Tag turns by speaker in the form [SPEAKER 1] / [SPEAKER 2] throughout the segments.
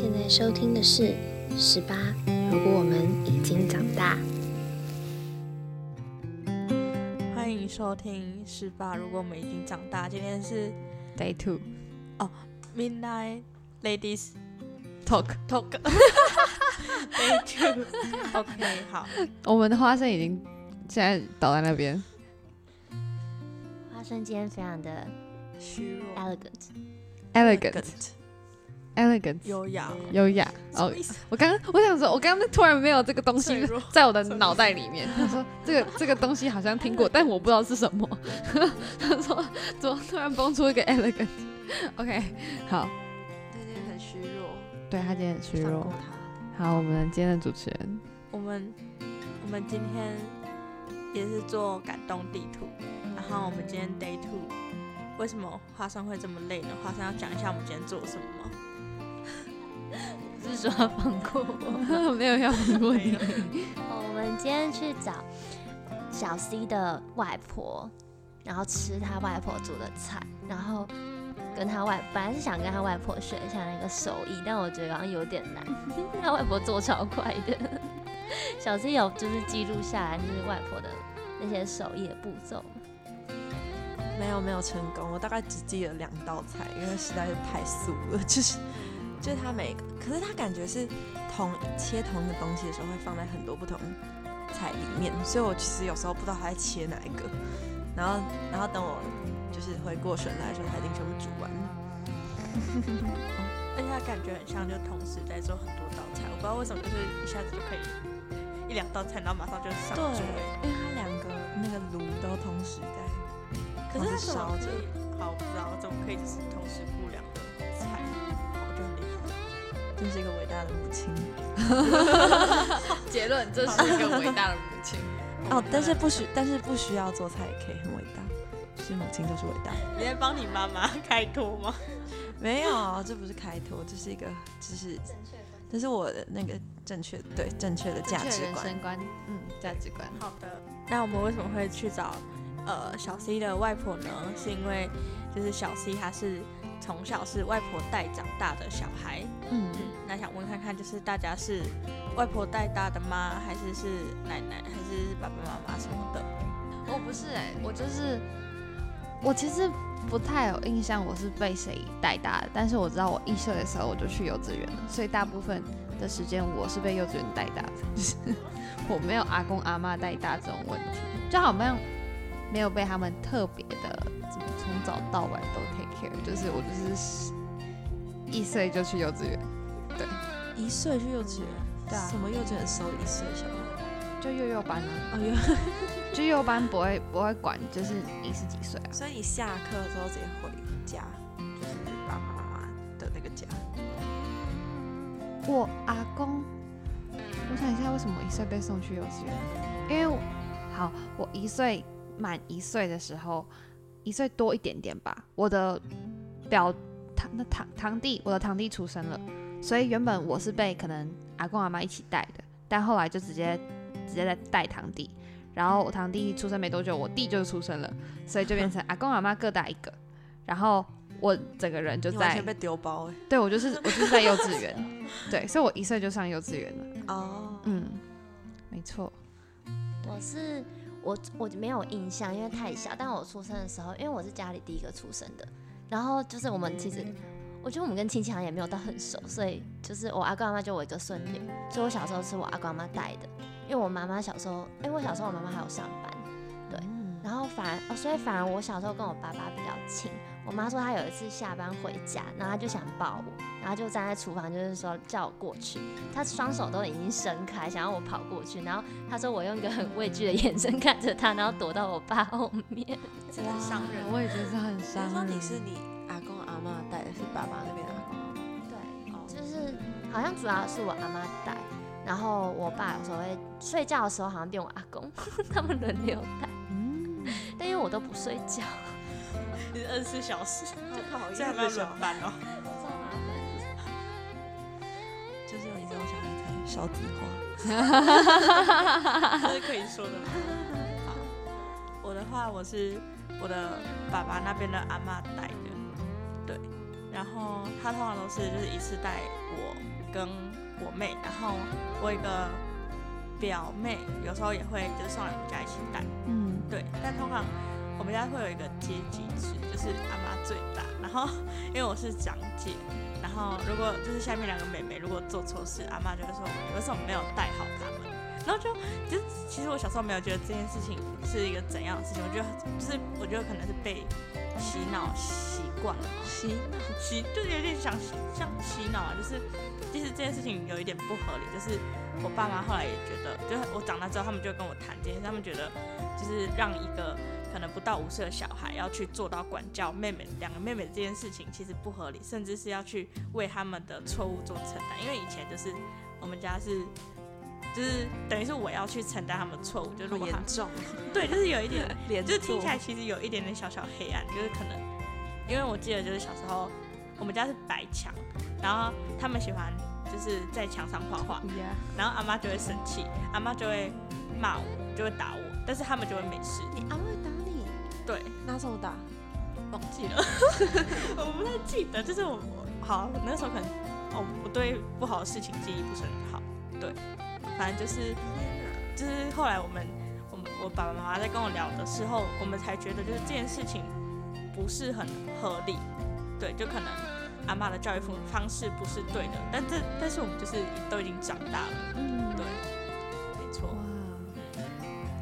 [SPEAKER 1] 现在收听的是十八。如果我们已经长大，
[SPEAKER 2] 欢迎收听十八。如果我们已经长大，今天是
[SPEAKER 3] Day Two 哦
[SPEAKER 2] ，Midnight Ladies
[SPEAKER 3] Talk。
[SPEAKER 2] Talk Day Two。OK，好，
[SPEAKER 3] 我们的花生已经现在倒在那边，
[SPEAKER 1] 花生今天非常的
[SPEAKER 2] 虚弱
[SPEAKER 1] elegant，
[SPEAKER 3] elegant
[SPEAKER 2] 优雅。
[SPEAKER 3] 优雅。哦，我刚刚我想说，我刚刚突然没有这个东西 在我的脑袋里面。他说这个这个东西好像听过，但我不知道是什么。他说怎么突然蹦出一个 elegant？OK，、好，
[SPEAKER 2] 他今天很虚弱，
[SPEAKER 3] 对他今天很虚弱。好，我们今天的主持人，
[SPEAKER 2] 我们我们今天也是做感动地图，然后我们今天 Day Two，为什么花生会这么累呢？花生要讲一下我们今天做了什么吗？
[SPEAKER 1] 不 是说要放过我。
[SPEAKER 3] 没有要放过你。
[SPEAKER 1] 哦，我们今天去找小 C 的外婆，然后吃他外婆煮的菜，然后跟他外本来是想跟他外婆学一下那个手艺，但我觉得好像有点难，他外婆做超快的。小 C 有就是记录下来，就是外婆的那些手艺的步骤。
[SPEAKER 4] 没有没有成功，我大概只记了两道菜，因为实在是太素了，就是就是他每个，可是他感觉是同切同一个东西的时候会放在很多不同菜里面，所以我其实有时候不知道他在切哪一个，然后然后等我就是回过神来的时候，他已经全部煮完了。
[SPEAKER 2] 而且它感觉很像，就同时在做很多道菜，我不知道为什么，就是一下子就可以一两道菜，然后马上就上桌欸。，
[SPEAKER 4] 因为他两个那个炉都同时在，
[SPEAKER 2] 可是它
[SPEAKER 4] 烧着？
[SPEAKER 2] 好，我不知道怎么可以就是同时
[SPEAKER 4] 真是一个伟大的母亲
[SPEAKER 3] 结论，这是一个伟大的母亲。
[SPEAKER 4] 哦，但是不需但是不需要做菜也可以很伟大，是母亲就是伟大。
[SPEAKER 2] 你在帮你妈妈 开脱吗？
[SPEAKER 4] 没有，这不是开脱，这是一个，这是这是我的那个正确对正确的价值观。
[SPEAKER 3] 人生观，嗯，价值观。
[SPEAKER 2] 好的，那我们为什么会去找呃小 C 的外婆呢？是因为就是小 C 她是从小是外婆带长大的小孩，
[SPEAKER 3] 嗯
[SPEAKER 2] 嗯，那想问看看，就是大家是外婆带大的吗？还是是奶奶，还是爸爸妈妈什么的？
[SPEAKER 3] 我不是哎、我就是我其实不太有印象我是被谁带大的，但是我知道我一岁的时候我就去幼稚园了，所以大部分的时间我是被幼稚园带大的，就是我没有阿公阿妈带大这种问题，就好像没有被他们特别的怎么从早到晚都 take care，就是我就是一岁就去幼稚园，对
[SPEAKER 4] 一岁去幼稚园，
[SPEAKER 3] 对啊
[SPEAKER 4] 什么幼稚园收一岁小孩？
[SPEAKER 3] 就幼幼班啊，
[SPEAKER 4] 哦幼，
[SPEAKER 3] 就幼幼班不会不会管，就是你是几岁啊？
[SPEAKER 4] 所以你下课之后直接回家，就是爸爸妈妈的那个家。
[SPEAKER 3] 我阿公，我想一下，为什么一岁被送去幼稚园？因为好，我一岁满一岁的时候，一岁多一点点吧，我的表堂那堂堂弟，我的堂弟出生了，所以原本我是被可能阿公阿妈一起带的，但后来就直接直接在带堂弟，然后我堂弟出生没多久，我弟就出生了，所以就变成阿公阿妈各带一个，然后我整个人就在
[SPEAKER 4] 被丢包哎。
[SPEAKER 3] 对我就是我就是在幼稚园，对，所以我一岁就上幼稚园了。
[SPEAKER 4] 哦，
[SPEAKER 3] 嗯，没错。
[SPEAKER 1] 我是我我没有印象，因为太小。但我出生的时候，因为我是家里第一个出生的，然后就是我们其实，我觉得我们跟亲戚好像也没有到很熟，所以就是我阿公阿妈就我一个孙女，所以我小时候是我阿公阿妈带的。因为我妈妈小时候，哎、我小时候我妈妈还有上班，对，然后反而哦，所以反而我小时候跟我爸爸比较亲。我妈说她有一次下班回家，然后她就想抱我，然后就站在厨房，就是说叫我过去。她双手都已经伸开，想要我跑过去，然后她说我用一个很畏惧的眼神看着她，然后躲到我爸后面。
[SPEAKER 2] 这很伤人。
[SPEAKER 3] 我也觉得很
[SPEAKER 4] 比
[SPEAKER 3] 伤人。
[SPEAKER 4] 如说你是你阿公阿妈带的，是爸爸那边的阿公阿妈。
[SPEAKER 1] 对，
[SPEAKER 4] 哦
[SPEAKER 1] 就是好像主要是我阿妈带，然后我爸有时候会睡觉的时候好像变我阿公，他们轮流带，
[SPEAKER 3] 嗯，
[SPEAKER 1] 但因为我都不睡觉，
[SPEAKER 2] 二十四小时，
[SPEAKER 4] 好讨
[SPEAKER 2] 这样要轮班哦。
[SPEAKER 1] 超麻烦。
[SPEAKER 4] 就是有你这种小孩才少子化。
[SPEAKER 2] 这是可以说的吗？好，我的话我是我的爸爸那边的阿妈带的，对，然后他通常都是就是一次带我跟我妹，然后我一个表妹，有时候也会就是上来我们家一起带。
[SPEAKER 3] 嗯，
[SPEAKER 2] 对，但通常我们家会有一个阶级制，就是阿妈最大，然后因为我是长姐，然后如果就是下面两个妹妹如果做错事，阿妈就会说你为什么没有带好她们？然后就就其实我小时候没有觉得这件事情是一个怎样的事情，我觉得就是我觉得可能是被洗脑习惯了
[SPEAKER 4] 洗脑
[SPEAKER 2] 洗就是有点想像洗脑啊，就是其实这件事情有一点不合理，就是我爸妈后来也觉得，就是我长大之后，他们就跟我谈这件事，他们觉得就是让一个可能不到五岁的小孩要去做到管教妹妹两个妹妹这件事情，其实不合理，甚至是要去为他们的错误做承担，因为以前就是我们家是。就是等于是我要去承担他们的错误，就是
[SPEAKER 4] 严重，
[SPEAKER 2] 对，就是有一点 就是听起来其实有一点点小小黑暗，就是可能，因为我记得就是小时候我们家是白墙，然后他们喜欢就是在墙上画画，然后阿妈就会生气，阿妈就会骂我，就会打我，但是他们就会没事。
[SPEAKER 4] 你
[SPEAKER 2] 对，
[SPEAKER 4] 拿手打？
[SPEAKER 2] 忘记了，我不太记得，就是我我好我那时候可能哦，我对不好的事情记忆不是很好，对，反正就是就是后来我们我们我爸爸妈妈在跟我聊的时候，我们才觉得就是这件事情不是很合理，对，就可能阿妈的教育方方式不是对的，但这但是我们就是都已经长大了，
[SPEAKER 3] 嗯，
[SPEAKER 2] 对，没错。
[SPEAKER 4] 哇，，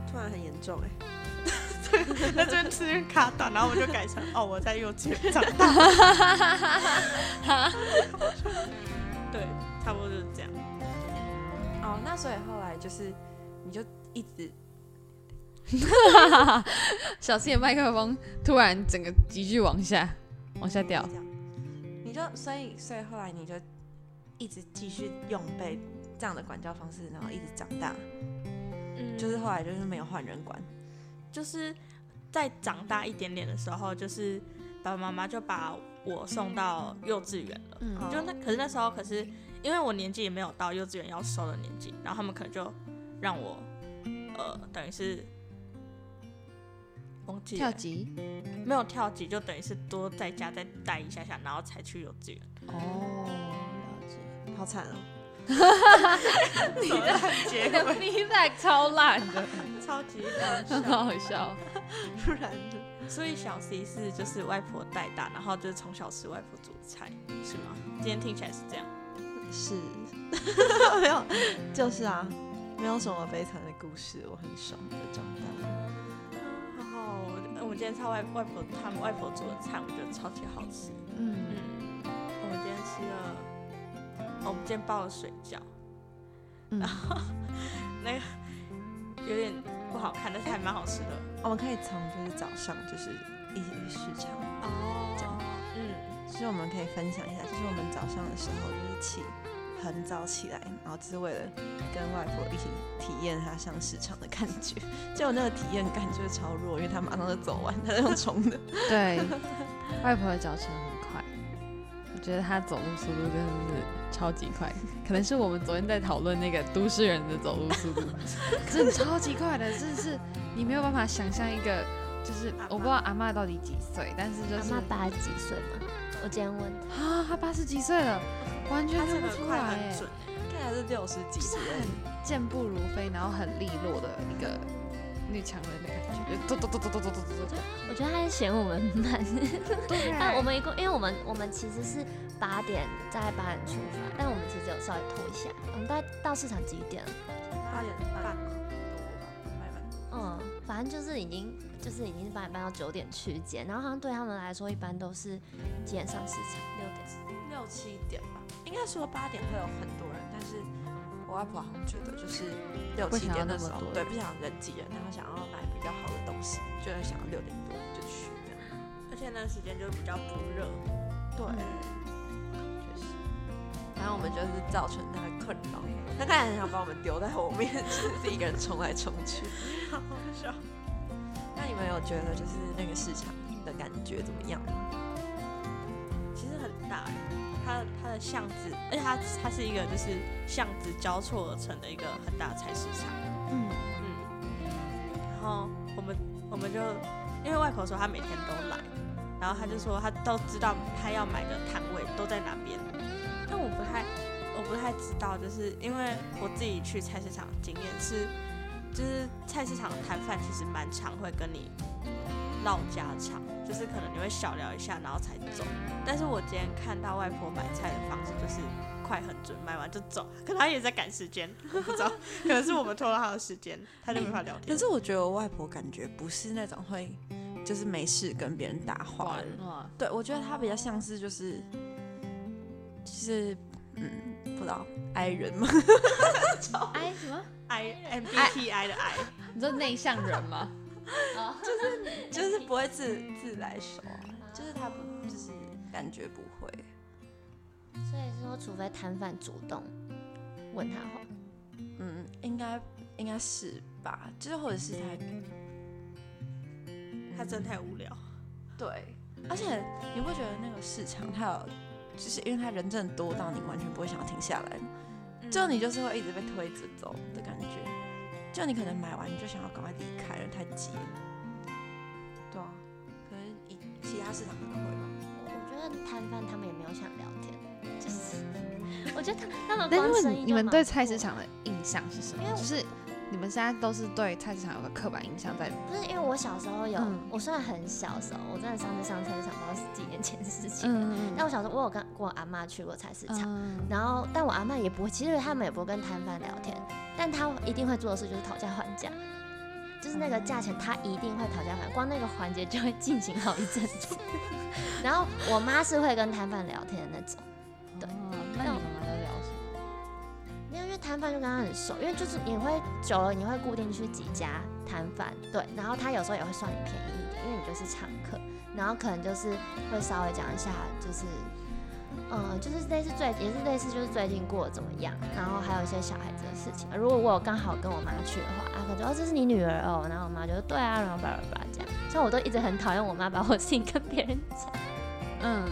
[SPEAKER 4] 突然很严重哎，
[SPEAKER 2] 那 这边这边卡短，然后我就改成哦我在幼稚园长大，对，差不多就是这样。
[SPEAKER 4] 哦，那所以后来就是你就一直
[SPEAKER 3] 小七的麦克风突然整个急剧往下往下掉。
[SPEAKER 4] 你就所以所以后来你就一直继续用被这样的管教方式，然后一直长大，
[SPEAKER 2] 嗯。
[SPEAKER 4] 就是后来就是没有换人管，
[SPEAKER 2] 就是在长大一点点的时候，就是爸爸妈妈就把我送到幼稚园了。
[SPEAKER 3] 嗯
[SPEAKER 2] 就那可是那时候可是因为我年纪也没有到幼稚园要收的年纪，然后他们可能就让我呃等于是忘记
[SPEAKER 3] 跳级
[SPEAKER 2] 没有跳级，就等于是多在家再待一下下，然后才去幼稚园。
[SPEAKER 3] 哦，了解。
[SPEAKER 4] 好惨哦。
[SPEAKER 2] 你的结
[SPEAKER 3] 你的 feedback 超烂的，
[SPEAKER 2] 超级
[SPEAKER 3] 很
[SPEAKER 2] 搞笑。
[SPEAKER 3] 好笑。
[SPEAKER 4] 不然的？
[SPEAKER 2] 所以小 C 是就是外婆带大，然后就是从小吃外婆煮的菜，是吗？今天听起来是这样。
[SPEAKER 4] 是，没有，就是啊，没有什么悲惨的故事，我很爽的长大。
[SPEAKER 2] 然后我我今天吃外外婆他们外婆煮的菜，我觉得超级好吃。
[SPEAKER 3] 嗯，
[SPEAKER 2] 嗯，我们今天吃了，哦我们今天包了水饺，
[SPEAKER 3] 嗯
[SPEAKER 2] 然后那个有点不好看，但是还蛮好吃的。
[SPEAKER 4] 我们可以从就是早上就是一起去市场，
[SPEAKER 2] 哦
[SPEAKER 4] 这样
[SPEAKER 2] 嗯，
[SPEAKER 4] 其实我们可以分享一下，就是我们早上的时候就是起很早起来，然后就是为了跟外婆一起体验她上市场的感觉。结果那个体验感就是超弱，因为她马上就走完，她是用冲的。
[SPEAKER 3] 对，外婆的脚程很快，我觉得他走路速度真的是超级快，可能是我们昨天在讨论那个都市人的走路速度，真的超级快的，真的是你没有办法想象一个，就是我不知道阿嬷到底几岁，但是就是
[SPEAKER 1] 阿妈八十几岁嘛，我今天问。她，
[SPEAKER 3] 啊，她八十几岁了，完全看不出
[SPEAKER 2] 这个快
[SPEAKER 3] 来哎，
[SPEAKER 4] 看起来是六十几
[SPEAKER 3] 就是
[SPEAKER 4] 岁，
[SPEAKER 3] 很健步如飞，然后很利落的一个女强人的感觉，就咚咚咚咚咚咚咚咚咚。
[SPEAKER 1] 我觉得他是嫌我们慢。但我们一共，因为我们我们其实是八点在八点出发，但我们其实有稍微拖一下。我们大概到市场几点了？
[SPEAKER 4] 八点半多吧。
[SPEAKER 1] 嗯，反正就是已经就是已经是八点半到九点区间，然后好像对他们来说一般都是几点上市场？六点。
[SPEAKER 4] 六七点吧，应该说八点会有很多人，但是我外婆好像觉得就是六七点的时候，
[SPEAKER 3] 那么多
[SPEAKER 4] 对，不想人挤人，然后想要买比较好的东西，就会想要六点多就去这样。
[SPEAKER 2] 而且那个时间就比较不热。
[SPEAKER 4] 对，确实。然后我们就是造成他的困扰，他看起来很想把我们丢在后面，自己一个人冲来冲去。
[SPEAKER 2] 好好笑。
[SPEAKER 4] 那你们有觉得就是那个市场的感觉怎么样吗？
[SPEAKER 2] 它它的巷子，而且它它是一个就是巷子交错而成的一个很大的菜市场。
[SPEAKER 3] 嗯，
[SPEAKER 2] 嗯，然后我们我们就因为外婆说她每天都来，然后她就说她都知道她要买的摊位都在哪边。但我不太我不太知道，就是因为我自己去菜市场的经验是，就是菜市场的摊贩其实蛮常会跟你唠家常，就是可能你会小聊一下，然后才走。但是我今天看到外婆买菜的方式就是快很准，买完就走，可能她也在赶时间，我不知道，可能是我们拖了她的时间，她就没法聊天。
[SPEAKER 4] 可是我觉得我外婆感觉不是那种会，就是没事跟别人搭话的人。对，我觉得她比较像是就是，就是嗯，不知道爱人吗？
[SPEAKER 3] 哎什么
[SPEAKER 2] ？I M B T I 的 I，
[SPEAKER 3] 你说内向人吗？
[SPEAKER 4] 就是就是不会自自来熟啊，就是他不就是感觉不会。
[SPEAKER 1] 所以说，除非摊贩主动问他话，
[SPEAKER 4] 嗯，应该应该是吧，就是或者是他，
[SPEAKER 2] 他真的太无聊。
[SPEAKER 4] 对，而且你不觉得那个市场他有，就是因为他人真的多到你完全不会想要停下来就你就是会一直被推着走的感觉，就你可能买完你就想要赶快离开了，太急了。对啊，可能以其他市场可能会吧。
[SPEAKER 1] 我我觉得摊贩他们也没有想聊天，就是我觉得他他们
[SPEAKER 3] 但是
[SPEAKER 1] 光生意就蛮
[SPEAKER 3] 你你们对菜市场的印象是什么
[SPEAKER 1] 因为？
[SPEAKER 3] 就是你们现在都是对菜市场有个刻板印象在，
[SPEAKER 1] 不是因为我小时候有，
[SPEAKER 3] 嗯
[SPEAKER 1] 我虽然很小的时候，我真的上次上菜市场不知道是几年前的事情。
[SPEAKER 3] 嗯
[SPEAKER 1] 但我小时候我有跟跟我阿妈去过菜市场，
[SPEAKER 3] 嗯
[SPEAKER 1] 然后但我阿妈也不会，其实他们也不会跟摊贩聊天，但他一定会做的事就是讨价还价，就是那个价钱他一定会讨价还，光那个环节就会进行好一阵子。然后我妈是会跟摊贩聊天的那种，对
[SPEAKER 3] 哦那你妈妈在聊什么？
[SPEAKER 1] 没有，因为摊贩就跟他很熟，因为就是你会久了，你会固定去几家摊贩，对，然后他有时候也会算你便宜一点，因为你就是常客，然后可能就是会稍微讲一下，就是，呃，就是类似最也是类似就是最近过得怎么样，然后还有一些小孩子的事情。如果我刚好跟我妈去的话，啊，可能就哦这是你女儿哦，然后我妈就说对啊，然后巴拉巴拉这样，像我都一直很讨厌我妈把我 事情跟别人讲，
[SPEAKER 3] 嗯，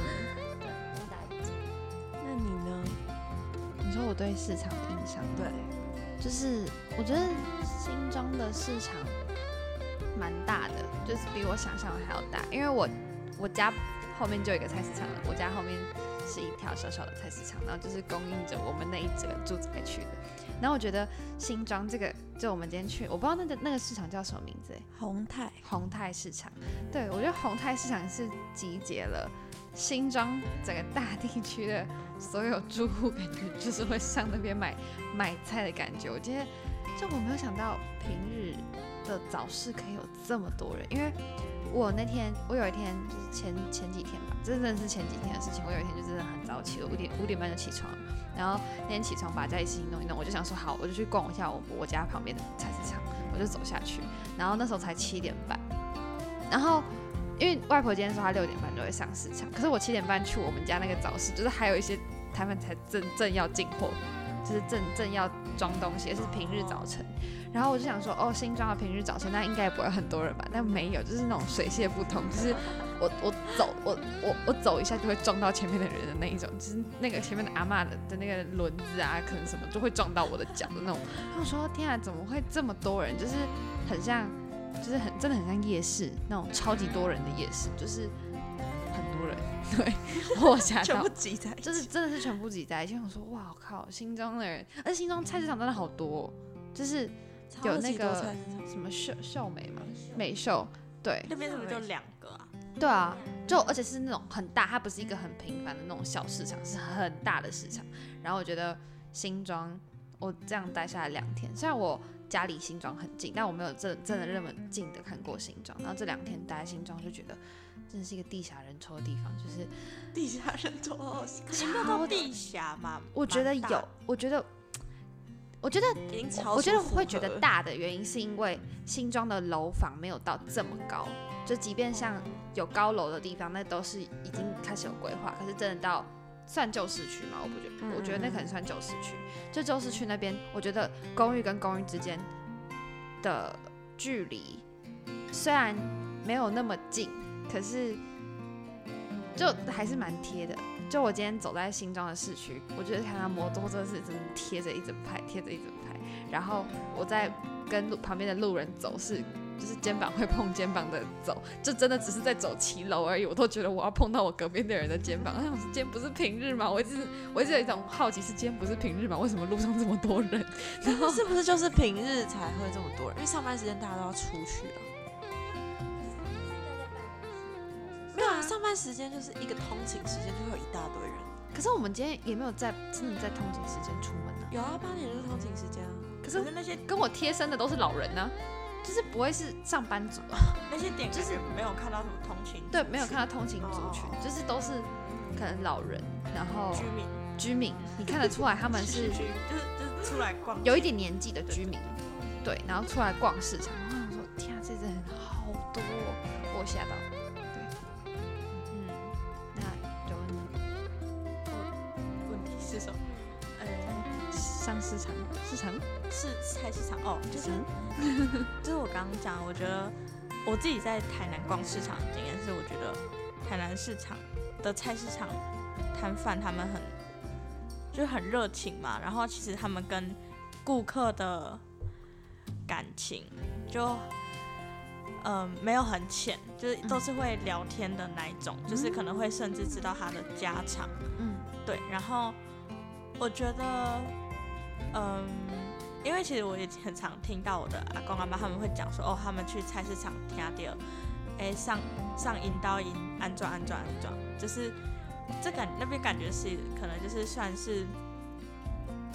[SPEAKER 3] 说我对市场的印象，
[SPEAKER 4] 对，
[SPEAKER 3] 就是我觉得新庄的市场蛮大的，就是比我想象的还要大。因为我我家后面就有一个菜市场了，我家后面是一条小小的菜市场，然后就是供应着我们那一整个住宅区的。然后我觉得新庄这个，就我们今天去，我不知道那个那个市场叫什么名字欸，
[SPEAKER 4] 宏泰
[SPEAKER 3] 宏泰市场，对我觉得宏泰市场是集结了新庄整个大地区的所有住户，感觉就是会上那边买买菜的感觉。我觉得，就我没有想到平日的早市可以有这么多人，因为我那天我有一天就是前前几天吧，这真的是前几天的事情。我有一天就真的很早起了，五点五点半就起床，然后那天起床把家里事情弄一弄，我就想说好，我就去逛一下我我家旁边的菜市场，我就走下去，然后那时候才七点半，然后因为外婆今天说她六点半就会上市场，可是我七点半去我们家那个早市，就是还有一些摊贩才正正要进货，就是正正要装东西，是平日早晨。然后我就想说，哦，新装的平日早晨那应该也不会很多人吧？但没有，就是那种水泄不通，就是我我走 我我我走一下就会撞到前面的人的那一种，就是那个前面的阿嬷的的那个轮子啊，可能什么就会撞到我的脚的那种。然后我说天啊，怎么会这么多人？就是很像，就是很真的很像夜市那种超级多人的夜市，就是很多人。对，我吓到
[SPEAKER 4] 全部，挤在一起，
[SPEAKER 3] 就是真的是全部挤在一起。我说哇靠，新庄的人，而且新庄菜市场真的好多、哦，就是有那个什么秀秀美嘛，美秀，对
[SPEAKER 2] 那边是不是就两个啊？
[SPEAKER 3] 对啊，就而且是那种很大，它不是一个很平凡的那种小市场，是很大的市场。然后我觉得新庄，我这样待下来两天，虽然我家离新庄很近，但我没有真真的那么近的看过新庄。然后这两天待在新庄，就觉得真的是一个地下人稠的地方，就是
[SPEAKER 4] 地下人多好笑，
[SPEAKER 2] 可是没有到地下嘛？
[SPEAKER 3] 我觉得有我觉得，我觉得我觉得会觉得大的原因是因为新庄的楼房没有到这么高，就即便像有高楼的地方，那都是已经开始有规划，可是真的到算旧市区吗？我不觉得，
[SPEAKER 4] 嗯
[SPEAKER 3] 我觉得那可能算旧市区。就旧市区那边，我觉得公寓跟公寓之间的距离虽然没有那么近，可是就还是蛮贴的。就我今天走在新庄的市区，我觉得看到摩托车是真的贴着一整排，贴着一整排。然后我在跟路旁边的路人走是就是肩膀会碰肩膀的走，就真的只是在走骑楼而已，我都觉得我要碰到我隔壁的人的肩膀。我想说今天不是平日吗？我一直我一直有一种好奇，是今天不是平日吗？为什么路上这么多人？然后
[SPEAKER 4] 是不是就是平日才会这么多人？因为上班时间大家都要出去啊。没有啊，上班时间就是一个通勤时间，就会有一大堆人。
[SPEAKER 3] 可是我们今天也没有在真的在通勤时间出门呢、
[SPEAKER 4] 有啊，八点就是通勤时间啊。
[SPEAKER 3] 可是
[SPEAKER 2] 可是那些
[SPEAKER 3] 跟我贴身的都是老人呢、就是不会是上班族啊。
[SPEAKER 2] 那些点
[SPEAKER 3] 就是
[SPEAKER 2] 没有看到什么通勤，
[SPEAKER 3] 对，没有看到通勤族群
[SPEAKER 4] 哦，
[SPEAKER 3] 就是都是可能老人，然后
[SPEAKER 2] 居民
[SPEAKER 3] 居民，你看得出来他们 是
[SPEAKER 2] 就是就是出来逛，
[SPEAKER 3] 有一点年纪的居民，对，然后出来逛市场。然后我想说，天啊，这人好多、哦，我吓到。对，
[SPEAKER 2] 嗯，
[SPEAKER 3] 那有问呢？
[SPEAKER 2] 问题是什么？呃，
[SPEAKER 3] 上市场，市场，
[SPEAKER 2] 是菜市场哦，就是
[SPEAKER 3] 嗯
[SPEAKER 2] 就是我刚刚讲，我觉得我自己在台南逛市场的经验是，我觉得台南市场的菜市场摊贩他们很就是很热情嘛，然后其实他们跟顾客的感情就嗯、没有很浅，就是都是会聊天的那一种，就是可能会甚至知道他的家常。
[SPEAKER 3] 嗯。
[SPEAKER 2] 对，然后我觉得，嗯，因为其实我也很常听到我的阿公阿妈他们会讲说，哦，他们去菜市场听到，哎，上上引导引安装安装安装，就是这感那边感觉是可能就是算是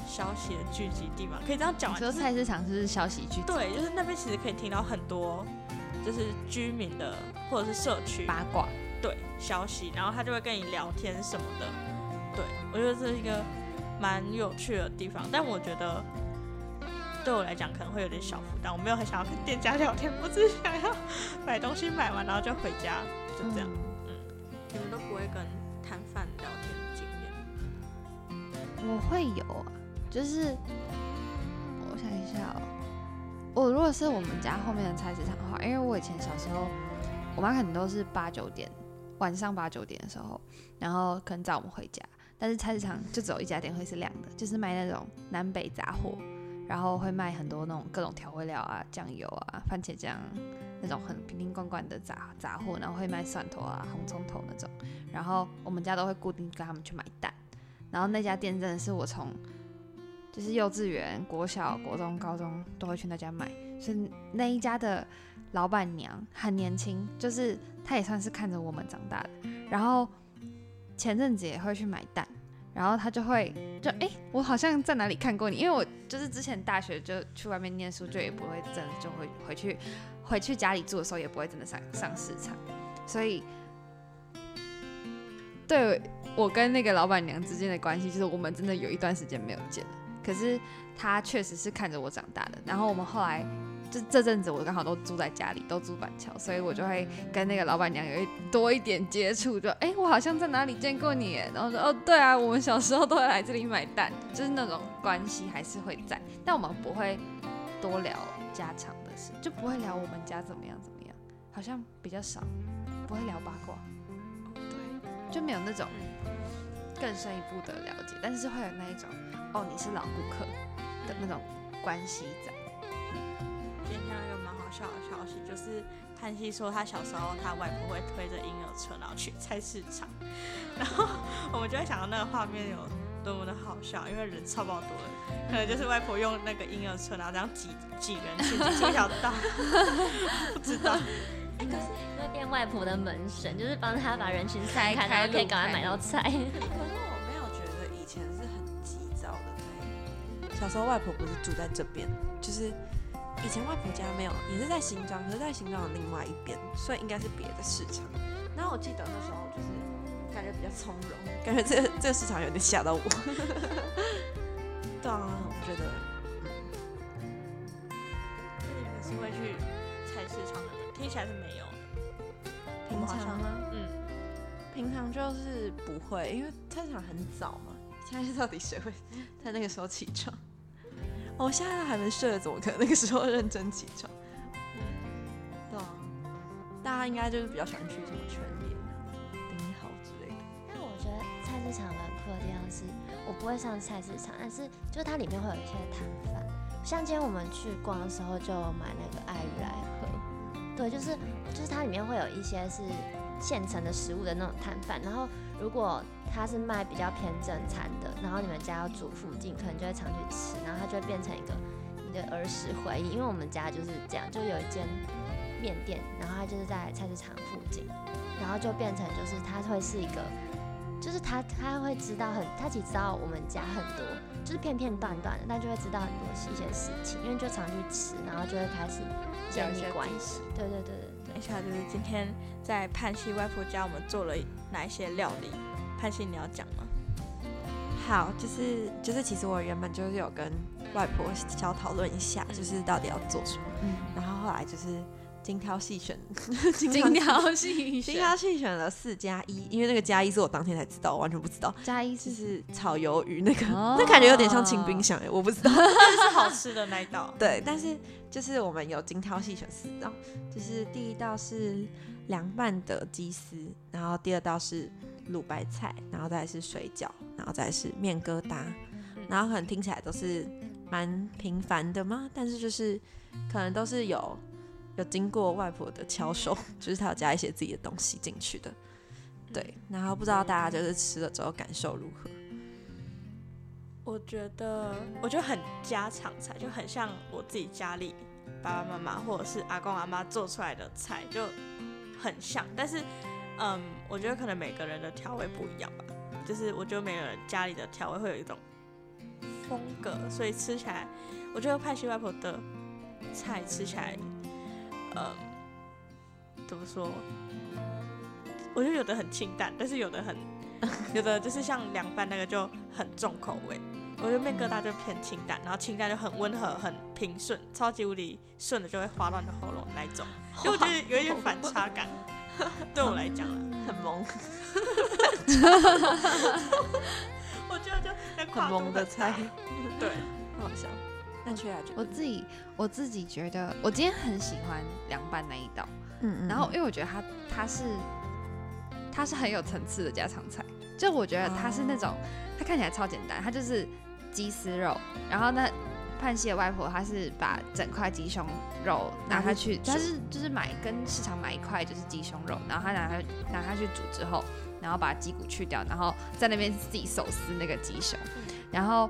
[SPEAKER 2] 消息的聚集地嘛，可以这样讲
[SPEAKER 3] 说
[SPEAKER 2] 就是
[SPEAKER 3] 菜市场是消息聚集
[SPEAKER 2] 对，就是那边其实可以听到很多就是居民的或者是社区
[SPEAKER 3] 八卦？
[SPEAKER 2] 对消息，然后他就会跟你聊天什么的。对我觉得这是一个蛮有趣的地方，但我觉得对我来讲可能会有点小负担，我没有很想要跟店家聊天，我只是想要买东西买完然后就回家，就这样。
[SPEAKER 3] 嗯
[SPEAKER 2] 你们都不会跟摊贩聊天的经验？
[SPEAKER 3] 我会有啊，就是我想一下哦，我如果是我们家后面的菜市场的话，因为我以前小时候，我妈可能都是八九点，晚上八九点的时候，然后可能载我们回家，但是菜市场就只有一家店会是亮的，就是卖那种南北杂货，然后会卖很多那种各种调味料啊、酱油啊、番茄酱那种很瓶瓶罐罐的杂杂货，然后会卖蒜头啊、红葱头那种，然后我们家都会固定跟他们去买蛋。然后那家店真的是我从就是幼稚园、国小、国中、高中都会去那家买，所以那一家的老板娘很年轻，就是她也算是看着我们长大的。然后前阵子也会去买蛋，然后他就会就哎、诶我好像在哪里看过你，因为我就是之前大学就去外面念书，就也不会真的就会回去回去家里住的时候也不会真的上上市场，所以对我跟那个老板娘之间的关系，就是我们真的有一段时间没有见了。可是她确实是看着我长大的。然后我们后来就这阵子，我刚好都住在家里，都住板桥，所以我就会跟那个老板娘有一多一点接触。就哎、我好像在哪里见过你。然后说哦，对啊，我们小时候都会来这里买蛋，就是那种关系还是会在，但我们不会多聊家常的事，就不会聊我们家怎么样怎么样，好像比较少，不会聊八卦。对，就没有那种更深一步的了解，但是会有那一种哦，你是老顾客的那种关系在。
[SPEAKER 2] 今天看到一个蛮好笑的消息，就是潘西说他小时候他外婆会推着婴儿车，然后去菜市场，然后我们就会想到那个画面有多么的好笑，因为人超爆多的，可能就是外婆用那个婴儿车，然后这样挤挤人去挤出一条道，不知道。
[SPEAKER 1] 哎、可是会变外婆的门神，就是帮他把人群散开，然后可以
[SPEAKER 3] 路
[SPEAKER 1] 赶快买到菜。
[SPEAKER 4] 可是我没有觉得以前是很急躁的在。小时候外婆不是住在这边，就是以前外婆家没有，也是在新庄，可是在新庄的另外一边，所以应该是别的市场。然后我记得那时候就是感觉比较从容，感觉这个 这个市场有点吓到我。对啊，我觉得
[SPEAKER 2] 你们是会去菜市场的人，听起来是没有的。
[SPEAKER 4] 平常吗？
[SPEAKER 2] 嗯，
[SPEAKER 4] 平常就是不会，因为菜市场很早嘛。现在到底谁会在那个时候起床？我现在都还没睡，怎么可能 那个时候认真起床？对啊，大家应该就是比较喜欢去什么全联啊、顶好之类的。
[SPEAKER 1] 但我觉得菜市场蛮酷的地方是，我不会上菜市场，但是就是它里面会有一些摊贩，像今天我们去逛的时候就买那个爱玉来喝，对，就是就是它里面会有一些是现成的食物的那种摊贩，然后如果他是卖比较偏正餐的，然后你们家要住附近，可能就会常去吃，然后它就会变成一个你的儿时回忆。因为我们家就是这样，就有一间面店，然后它就是在菜市场附近，然后就变成就是它会是一个，就是他他会知道很，他其实知道我们家很多，就是片片段段的，但就会知道很多一些事情，因为就常去吃，然后就会开始建立关系。对对对对。
[SPEAKER 2] 一下，就是今天在盼西外婆家，我们做了哪一些料理？盼西你要讲吗？
[SPEAKER 4] 好，就是就是，其实我原本就是有跟外婆小讨论一下，就是到底要做什么，
[SPEAKER 3] 嗯，
[SPEAKER 4] 然后后来就是 精挑细选，
[SPEAKER 3] 精
[SPEAKER 4] 精
[SPEAKER 3] 挑细
[SPEAKER 4] 精挑细选了四加一，因为那个加一是我当天才知道，我完全不知道，
[SPEAKER 3] 加一
[SPEAKER 4] 就是是炒鱿鱼那个，
[SPEAKER 3] 哦。
[SPEAKER 4] 那感觉有点像清冰箱哎，我不知道。
[SPEAKER 2] 这是好吃的那一道。
[SPEAKER 4] 对，但是就是我们有精挑细选四道，就是第一道是凉拌的鸡丝，然后第二道是卤白菜，然后再是水饺，然后再是面疙瘩，然后可能听起来都是蛮平凡的嘛，但是就是可能都是有有经过外婆的巧手，就是她有加一些自己的东西进去的，对，然后不知道大家就是吃了之后感受如何？
[SPEAKER 2] 我觉得，我觉得很家常菜，就很像我自己家里爸爸妈妈或者是阿公阿妈做出来的菜，就很像。但是，嗯，我觉得可能每个人的调味不一样吧。就是我觉得每个人家里的调味会有一种风格，所以吃起来，我觉得派西外婆的菜吃起来，嗯，怎么说？我觉得有的很清淡，但是有的很，有的就是像凉拌那个就很重口味。我觉得面疙瘩就偏清淡，然后清淡就很温和、很平顺，超级无敌顺的就会滑到你的喉咙那一种。就我觉得有一点反差感，对我来讲啊，
[SPEAKER 4] 很萌，
[SPEAKER 2] 我觉得就那
[SPEAKER 4] 很萌的菜，
[SPEAKER 2] 对，
[SPEAKER 4] 很好笑。
[SPEAKER 3] 我自己我自己觉得，我今天很喜欢凉拌那一道，
[SPEAKER 4] 嗯
[SPEAKER 3] 然后因为我觉得它它是它是很有层次的家常菜，就我觉得它是那种、它看起来超简单，它就是鸡丝肉，然后那。盼西的外婆，她是把整块鸡胸肉拿下去，她是就是买跟市场买一块就是鸡胸肉，然后她拿它拿它去煮之后，然后把鸡骨去掉，然后在那边自己手撕那个鸡胸，然后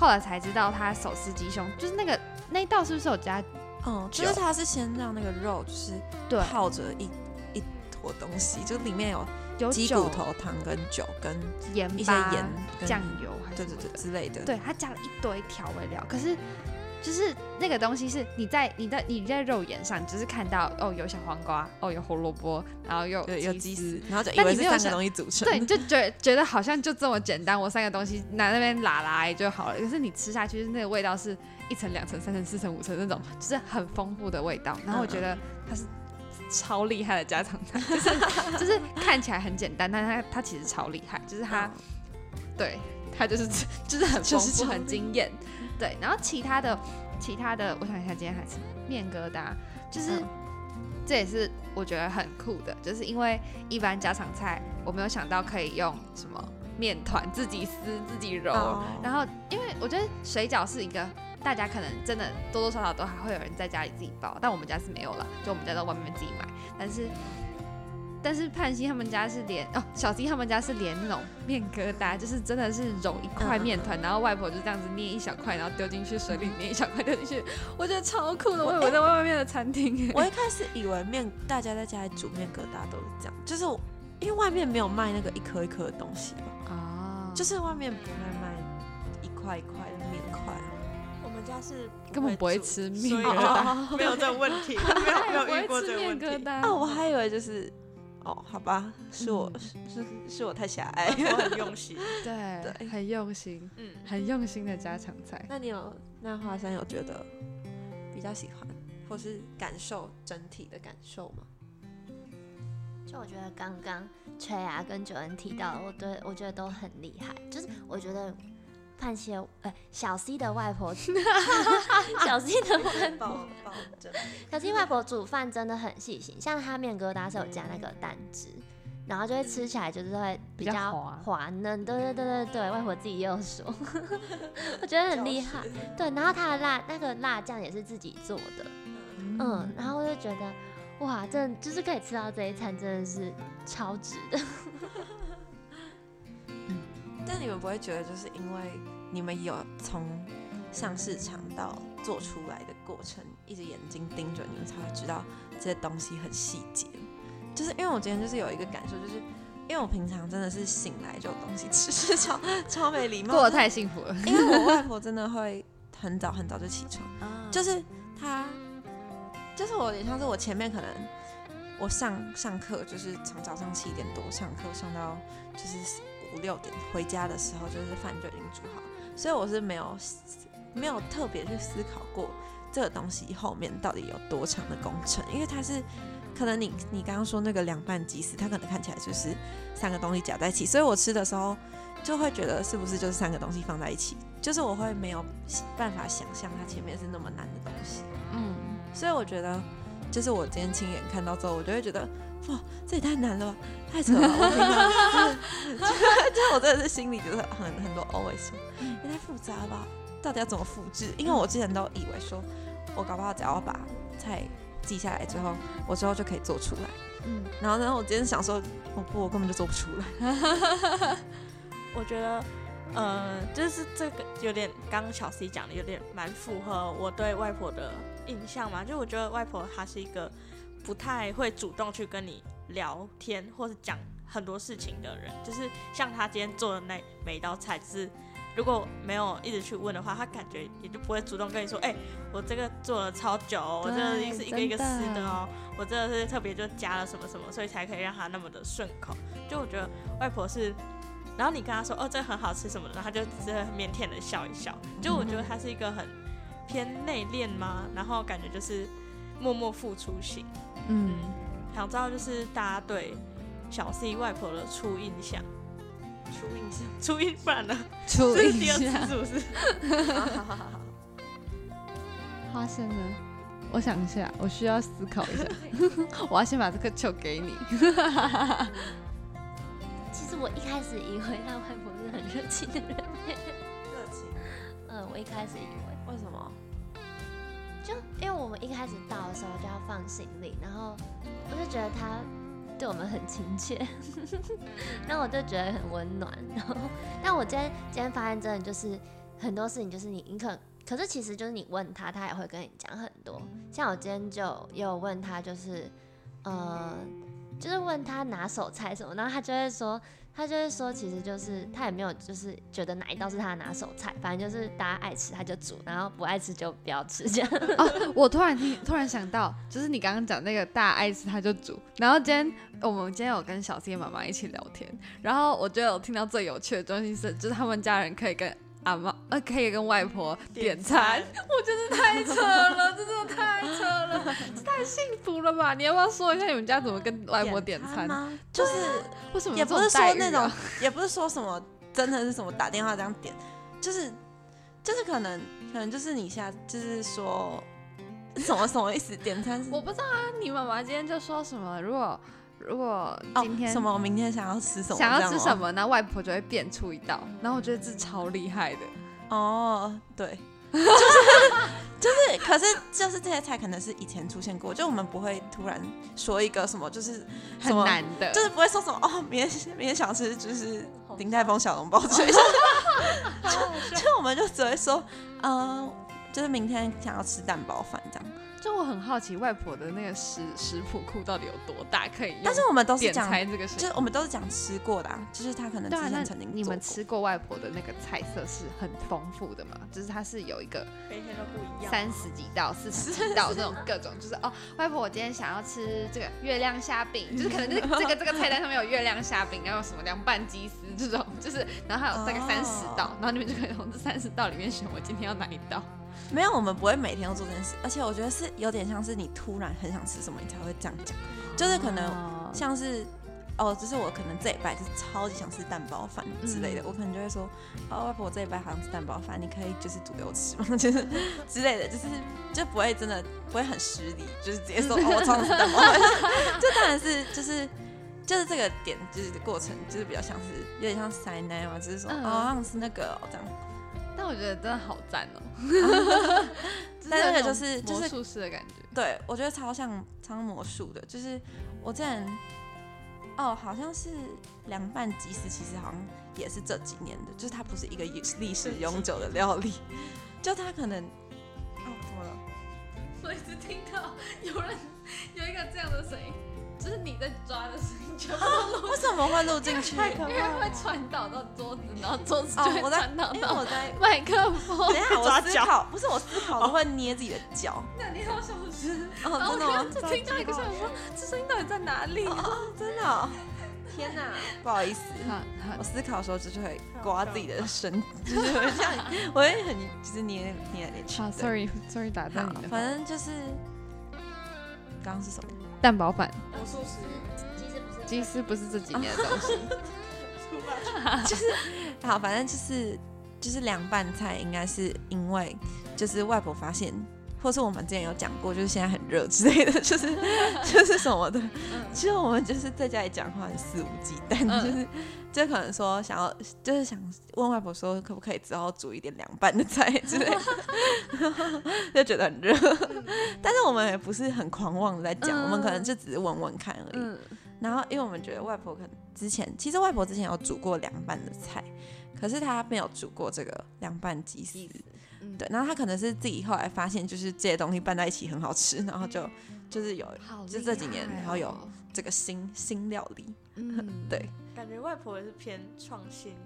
[SPEAKER 3] 后来才知道他手撕鸡胸就是那个那一道是不是有加
[SPEAKER 4] 嗯，就是他是先让那个肉就是
[SPEAKER 3] 对。
[SPEAKER 4] 泡着一一坨东西，就里面有鸡
[SPEAKER 3] 有鸡
[SPEAKER 4] 骨头汤跟酒跟
[SPEAKER 3] 盐
[SPEAKER 4] 一些
[SPEAKER 3] 巴
[SPEAKER 4] 盐
[SPEAKER 3] 酱油还是
[SPEAKER 4] 对对对之类的。
[SPEAKER 3] 对，他加了一堆调味料，可是就是那个东西是你在你的你在肉眼上，你只是看到哦有小黄瓜，哦有胡萝卜，然后又，
[SPEAKER 4] 有鸡
[SPEAKER 3] 丝
[SPEAKER 4] 丝，，然后就以
[SPEAKER 3] 但
[SPEAKER 4] 为是三个东西组成。
[SPEAKER 3] 对，你就 觉得觉得好像就这么简单，我三个东西拿那边拉拉就好了。可是你吃下去，那个味道是一层、两层、三层、四层、五层那种，就是很丰富的味道。然后我觉得它是超厉害的家常菜，就是就是看起来很简单，但它它其实超厉害，就是它、
[SPEAKER 4] 嗯
[SPEAKER 3] 对它就是就是很丰富、很
[SPEAKER 4] 就是很
[SPEAKER 3] 惊艳。对，然后其他的其他的，我想一下，今天还是面疙瘩，就是。
[SPEAKER 4] 嗯
[SPEAKER 3] 这也是我觉得很酷的，就是因为一般家常菜我没有想到可以用什么面团自己撕自己揉，
[SPEAKER 4] 哦
[SPEAKER 3] 然后因为我觉得水饺是一个大家可能真的多多少少都还会有人在家里自己包，但我们家是没有了，就我们家在外面自己买。但是但是盼希他们家是连哦，小 C 他们家是连那种面疙瘩，就是真的是揉一块面团，然后外婆就这样子捏一小块，然后丢进去水里，捏一小块丢进去，我觉得超酷的。我以为在外面的餐厅，
[SPEAKER 4] 我一开始以为面大家在家里煮面疙瘩都是这样，就是因为外面没有卖那个一颗一颗的东西嘛，
[SPEAKER 3] 啊，
[SPEAKER 4] 就是外面不会卖一块一块的面块啊。
[SPEAKER 2] 我们家是
[SPEAKER 3] 根本不会吃面疙瘩
[SPEAKER 2] 没有这个问题，没有没有遇过
[SPEAKER 3] 吃
[SPEAKER 2] 这个问题。
[SPEAKER 3] 面疙瘩
[SPEAKER 4] 啊，我还以为就是哦，好吧，是我、是是是我太狭隘。
[SPEAKER 2] 我很用心，
[SPEAKER 3] 对
[SPEAKER 4] 对
[SPEAKER 3] 很用心，
[SPEAKER 2] 嗯，
[SPEAKER 3] 很用心的家常菜。
[SPEAKER 4] 那你有那华山有觉得比较喜欢，或是感受整体的感受吗？
[SPEAKER 1] 就我觉得刚刚崔啊跟九恩提到的，我对我觉得都很厉害。就是我觉得盼希的呃小 C 的外婆，小 C 的外婆，小 C 外婆煮饭真的很细心，像他面疙瘩是有加那个蛋汁，然后就会吃起来就是会比
[SPEAKER 3] 比较
[SPEAKER 1] 较
[SPEAKER 3] 滑
[SPEAKER 1] 滑嫩。对对对对对，外婆自己也有说，我觉得很厉害。对，然后他的辣那个辣酱也是自己做的，嗯，然后我就觉得哇，真的就是可以吃到这一餐，真的是超值的。
[SPEAKER 4] 但你们不会觉得，就是因为你们有从上市场到做出来的过程，一直眼睛盯着你们，才会知道这些东西很细节。就是因为我今天就是有一个感受，就是因为我平常真的是醒来就有东西吃，是超 超没礼貌，
[SPEAKER 3] 过得太幸福了。
[SPEAKER 4] 因为我外婆真的会很早很早就起床，就是她，就是我有点像是我前面可能我上上课就是从早上七点多上课上到就是五六点回家的时候，就是饭就已经煮好，所以我是没有没有特别去思考过这个东西后面到底有多长的工程，因为它是。可能你你刚刚说那个凉拌鸡丝，它可能看起来就是三个东西夹在一起，所以我吃的时候就会觉得是不是就是三个东西放在一起，就是我会没有办法想象它前面是那么难的东西。嗯，所以我觉得就是我今天亲眼看到之后，我就会觉得哇，这也太难了吧，太扯了！我平常就是我真的是心里就是很很多 always 也太复杂了吧？到底要怎么复制？因为我之前都以为说我搞不好只要把菜。记下来之后，我之后就可以做出来。嗯，然后呢，我今天想说，我不，我根本就做不出来。
[SPEAKER 2] 我觉得，呃，就是这个有点，刚刚小 C 讲的有点蛮符合我对外婆的印象嘛。就我觉得外婆她是一个不太会主动去跟你聊天或是讲很多事情的人。就是像他今天做的那每一道菜，就是。如果没有一直去问的话，他感觉也就不会主动跟你说，哎，我这个做了超久，我这个是一个一个撕的哦，我这个是特别就加了什么什么，所以才可以让他那么的顺口。就我觉得外婆是，然后你跟他说，哦，这很好吃什么的，然后他就只是腼腆的笑一笑。就我觉得他是一个很偏内敛吗？然后感觉就是默默付出型。嗯，想知道就是大家对小 C 外婆的初印象。初印象，初印不然呢？
[SPEAKER 3] 初印
[SPEAKER 2] 象是不是？
[SPEAKER 3] 花生呢？我想一下，我需要思考一下。我要先把这个球给你。
[SPEAKER 1] 其实我一开始以为他外婆是很热情的人。
[SPEAKER 2] 热情？
[SPEAKER 1] 嗯，我一开始以为。
[SPEAKER 4] 为什么？
[SPEAKER 1] 就因为我们一开始到的时候就要放行李，然后我就觉得他。对我们很亲切，那我就觉得很温暖。然后，但我今天今天发现真的就是很多事情，就是你你可可是其实就是你问他，他也会跟你讲很多。像我今天就也有问他，就是呃，就是问他拿手菜什么，然后他就会说。他就是说，其实就是他也没有，就是觉得哪一道是他的拿手菜，反正就是大家爱吃他就煮，然后不爱吃就不要吃这样。
[SPEAKER 3] 哦，我突然听，突然想到，就是你刚刚讲那个大家爱吃他就煮，然后今天我们今天有跟小 C 妈妈一起聊天，然后我觉得我听到最有趣的东西是，就是他们家人可以跟。阿妈呃，可以跟外婆 点餐，我真的太扯了，这真的太扯了，这太幸福了吧？你要不要说一下你们家怎么跟外婆点餐
[SPEAKER 4] 吗？就是
[SPEAKER 3] 为什么
[SPEAKER 4] 也不是说那种，也不是说什么真的是什么打电话这样点，就是就是可能可能就是你下就是说什么什么意思点餐？
[SPEAKER 3] 我不知道啊，你妈妈今天就说什么如果。如果今天
[SPEAKER 4] 什么，明天想要吃什么，
[SPEAKER 3] 想要吃什么，那外婆就会变出一道。然后我觉得这超厉害的。
[SPEAKER 4] 哦，对，就是就是，可是就是这些菜可能是以前出现过，就我们不会突然说一个什么，就是
[SPEAKER 3] 很难的，
[SPEAKER 4] 就是不会说什么哦，明天明天想吃就是林泰丰小笼包之类的，就我们就只会说，嗯，就是明天想要吃蛋包饭这样。
[SPEAKER 3] 就我很好奇，外婆的那个食食谱库到底有多大，可以？
[SPEAKER 4] 但是我们都是讲
[SPEAKER 3] 这个，
[SPEAKER 4] 就是我们都是讲吃过的，啊，就是他可能之前曾经
[SPEAKER 3] 你们吃过外婆的那个菜色是很丰富的嘛？就是它是有一个
[SPEAKER 2] 每天都不一样，
[SPEAKER 3] 三十几道、四十几道这种各种，就是哦，外婆我今天想要吃这个月亮虾饼，就是可能这这个这个菜单上面有月亮虾饼，然后什么凉拌鸡丝这种，就是然后还有大概三十道，然后你们就可以从这三十道里面选我今天要哪一道。
[SPEAKER 4] 没有，我们不会每天都做这件事，而且我觉得是有点像是你突然很想吃什么，你才会这样讲，就是可能像是哦，就是我可能这一拜就是超级想吃蛋包饭之类的，我可能就会说，哦，外婆我这一拜好像吃蛋包饭，你可以就是煮给我吃吗？就是之类的，就是就不会真的不会很失礼，就是直接说 哦，我超想吃蛋包饭，这当然是就是就是这个点就是过程就是比较像是有点像塞奶嘛，就是说哦，好像是那个哦这样。
[SPEAKER 3] 但我觉得真的好赞哦，
[SPEAKER 4] 但那个就是就
[SPEAKER 3] 是魔术师的感觉。
[SPEAKER 4] 对我觉得超像超魔术的，就是我之前哦，好像是凉拌鸡丝，其实好像也是这几年的，就是它不是一个历历史永久的料理，就它可能哦怎么了？
[SPEAKER 3] 我一直听到有人有一个这样的声音，就是你在抓的声音，就
[SPEAKER 4] 为什么会录进去？
[SPEAKER 2] 太可
[SPEAKER 3] 因为会传导到桌子，然后桌子就会
[SPEAKER 4] 哦我在
[SPEAKER 3] 传导
[SPEAKER 4] 因为我在
[SPEAKER 3] 麦克风。
[SPEAKER 4] 等一下我
[SPEAKER 2] 抓脚
[SPEAKER 4] 思考，不是我思考我会捏自己的脚。
[SPEAKER 3] 那你好小声，
[SPEAKER 4] 哦，
[SPEAKER 3] 然后我
[SPEAKER 4] 真的？
[SPEAKER 3] 就听到一个声音说，这声音到底在哪里？
[SPEAKER 4] 哦，真的哦、天哪，不好意思。我思考的时候就是会刮自己的身，就是会这样，我会很就是捏捏来捏去。
[SPEAKER 3] 好，sorry sorry，打断
[SPEAKER 4] 好
[SPEAKER 3] 你，
[SPEAKER 4] 反正就是刚刚是什么？
[SPEAKER 3] 蛋包饭，
[SPEAKER 2] 魔术师
[SPEAKER 1] 其实不是
[SPEAKER 3] 鸡丝不是这几年的东西。
[SPEAKER 4] 就是好，反正就是就是凉拌菜，应该是因为就是外婆发现，或是我们之前有讲过，就是现在很热之类的，就是就是什么的。其实我们就是在家里讲话很肆无忌惮，
[SPEAKER 3] 嗯
[SPEAKER 4] 就是就可能说想要就是想问外婆说可不可以之后煮一点凉拌的菜之类的，就觉得很热。但是我们也不是很狂妄的在讲，我们可能就只是闻闻看而已。
[SPEAKER 3] 嗯，
[SPEAKER 4] 然后，因为我们觉得外婆可能之前，其实外婆之前有煮过凉拌的菜，可是她没有煮过这个凉拌鸡丝。
[SPEAKER 3] 嗯
[SPEAKER 4] 对，然后她可能是自己后来发现，就是这些东西拌在一起很好吃，然后就就是有
[SPEAKER 3] 好
[SPEAKER 4] 就这几年然后有
[SPEAKER 3] 哦
[SPEAKER 4] 这个新新料理。
[SPEAKER 3] 嗯，
[SPEAKER 4] 对，
[SPEAKER 2] 感觉外婆也是偏创新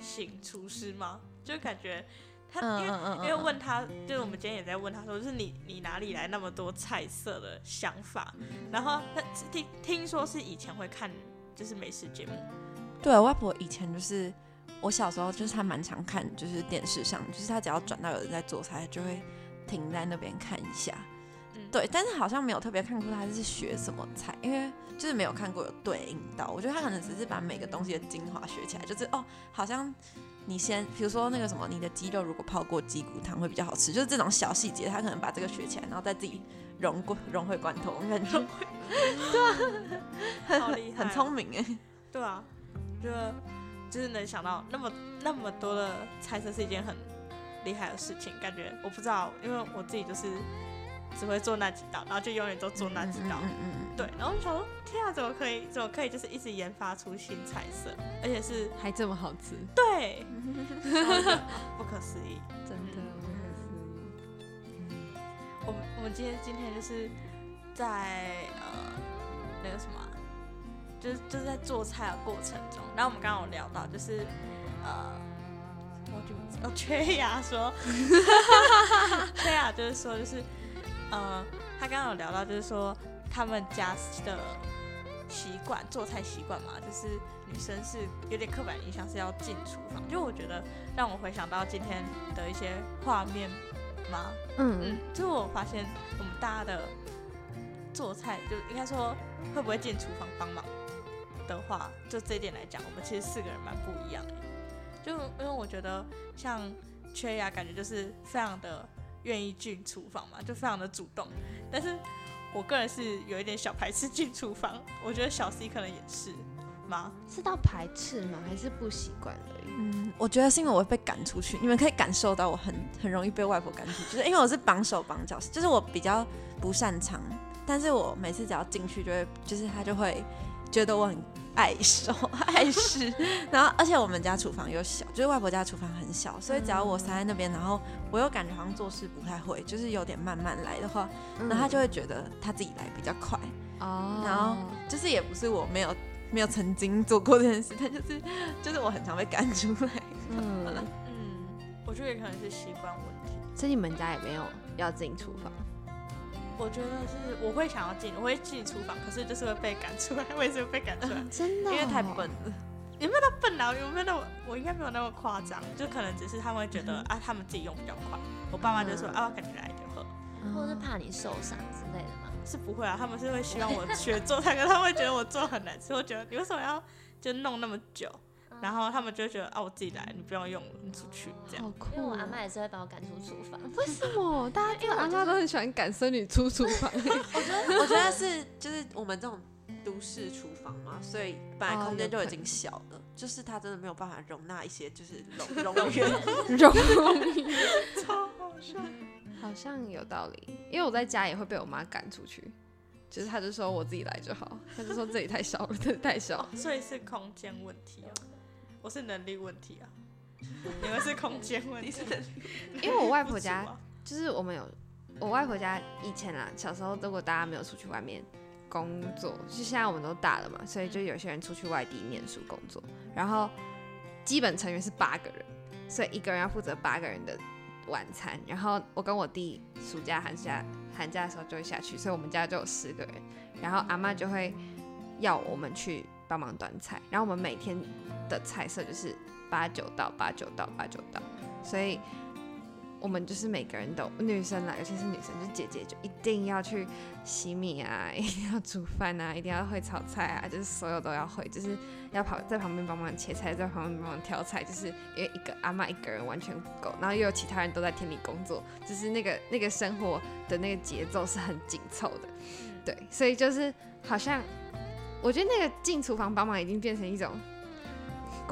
[SPEAKER 2] 型厨师吗？就感觉她因为、
[SPEAKER 4] 嗯
[SPEAKER 2] 因为问她，就是我们今天也在问她说，就是你你哪里来那么多菜色的想法？然后她听听说是以前会看就是美食节目，
[SPEAKER 4] 对，外婆以前就是我小时候就是她蛮常看，就是电视上，就是她只要转到有人在做菜，就会停在那边看一下。
[SPEAKER 2] 嗯，
[SPEAKER 4] 对，但是好像没有特别看过他是学什么菜，因为就是没有看过有对应到。我觉得他可能只是把每个东西的精华学起来，就是哦，好像你先，比如说那个什么，你的鸡肉如果泡过鸡骨汤会比较好吃，就是这种小细节，他可能把这个学起来，然后再自己融过融会贯通，我感觉
[SPEAKER 2] 好厉害，
[SPEAKER 4] 很聪明哎。
[SPEAKER 2] 对啊，就就是能想到那么那么多的菜色是一件很厉害的事情，感觉我不知道，因为我自己就是只会做那几道，然后就永远都做那几道。
[SPEAKER 4] 嗯嗯嗯
[SPEAKER 2] 对，然后就想说，天啊，怎么可以，怎么可以，就是一直研发出新菜色，而且是
[SPEAKER 3] 还这么好吃，
[SPEAKER 2] 对，不可思议。
[SPEAKER 3] 真的不可思议。
[SPEAKER 2] 我们我们今天今天就是在呃那个什么啊，就是就是在做菜的过程中，然后我们刚刚有聊到，就是呃，我就哦缺牙说，缺牙就是说就是呃，他刚刚有聊到就是说他们家的习惯做菜习惯嘛，就是女生是有点刻板印象是要进厨房，就我觉得让我回想到今天的一些画面嘛？
[SPEAKER 3] 嗯
[SPEAKER 2] 嗯，就我发现我们大家的做菜，就应该说会不会进厨房帮忙的话，就这一点来讲，我们其实四个人蛮不一样的。就因为我觉得像缺牙，感觉就是非常的愿意进厨房嘛，就非常的主动。但是我个人是有一点小排斥进厨房，我觉得小 C 可能也是吗？
[SPEAKER 3] 是到排斥吗？还是不习惯而已？
[SPEAKER 4] 嗯，我觉得是因为我会被赶出去，你们可以感受到我很很容易被外婆赶出去，就是因为我是绑手绑脚，就是我比较不擅长，但是我每次只要进去就会，就是他就会觉得我很碍手 碍事，然后而且我们家厨房又小，就是外婆家厨房很小，所以只要我塞在那边，然后我又感觉好像做事不太会，就是有点慢慢来的话，然后他就会觉得他自己来比较快，
[SPEAKER 3] 哦，
[SPEAKER 4] 然后就是也不是我没有没有曾经做过这件事，但就是就是我很常被赶出来。
[SPEAKER 3] 嗯，
[SPEAKER 2] 嗯，我觉得也可能是习惯问题。
[SPEAKER 3] 所以你们家也没有要进厨房？
[SPEAKER 2] 我觉得是我会想要进，我会进厨房，可是就是会被赶出来，我也是会被赶出来。
[SPEAKER 3] 真的哦、
[SPEAKER 4] 因为太笨了。
[SPEAKER 2] 有没有那笨啊？有没有那么？我应该没有那么夸张，就可能只是他们会觉得、啊，他们自己用比较快。我爸妈就说、
[SPEAKER 3] 嗯
[SPEAKER 2] 啊，我赶紧来就喝，
[SPEAKER 1] 或是怕你受伤之类的吗？
[SPEAKER 2] 是不会啊，他们是会希望我学做菜，可是他们会觉得我做很难吃，我觉得你为什么要就弄那么久？然后他们就会觉得啊，我自己来，你不用用了，你出去这样。
[SPEAKER 3] 好酷、
[SPEAKER 1] 因为我阿
[SPEAKER 3] 哦！
[SPEAKER 1] 妈也是会把我赶出厨房。
[SPEAKER 3] 为什么大家因为阿妈都很喜欢赶孙女出厨房？
[SPEAKER 4] 我觉得，我觉得是就是我们这种都市厨房嘛，所以本来
[SPEAKER 3] 哦
[SPEAKER 4] 空间就已经小了，就是它真的没有办法容纳一些就是容容源。
[SPEAKER 3] 容易
[SPEAKER 2] 超好笑。
[SPEAKER 3] 好像有道理，因为我在家也会被我妈赶出去，就是她就说我自己来就好，她就说这里太小了，这里太小。
[SPEAKER 2] 所以是空间问题哦，我是能力问题啊，你们是空间问题，
[SPEAKER 3] 因为我外婆家就是我们有我外婆家以前啊，小时候如果大家没有出去外面工作，就现在我们都大了嘛，所以就有些人出去外地念书工作，然后基本成员是八个人，所以一个人要负责八个人的晚餐。然后我跟我弟暑假、寒假、寒假的时候就会下去，所以我们家就有十个人。然后阿妈就会要我们去帮忙端菜，然后我们每天的菜色就是八九道、八九道、八九道，所以我们就是每个人都女生啦，尤其是女生，就是姐姐就一定要去洗米啊，一定要煮饭啊，一定要会炒菜啊，就是所有都要会，就是要跑在旁边帮忙切菜，在旁边帮忙挑菜，就是因为一个阿妈一个人完全不够，然后又有其他人都在田里工作，就是那个那个生活的那个节奏是很紧凑的，对，所以就是好像我觉得那个进厨房帮忙已经变成一种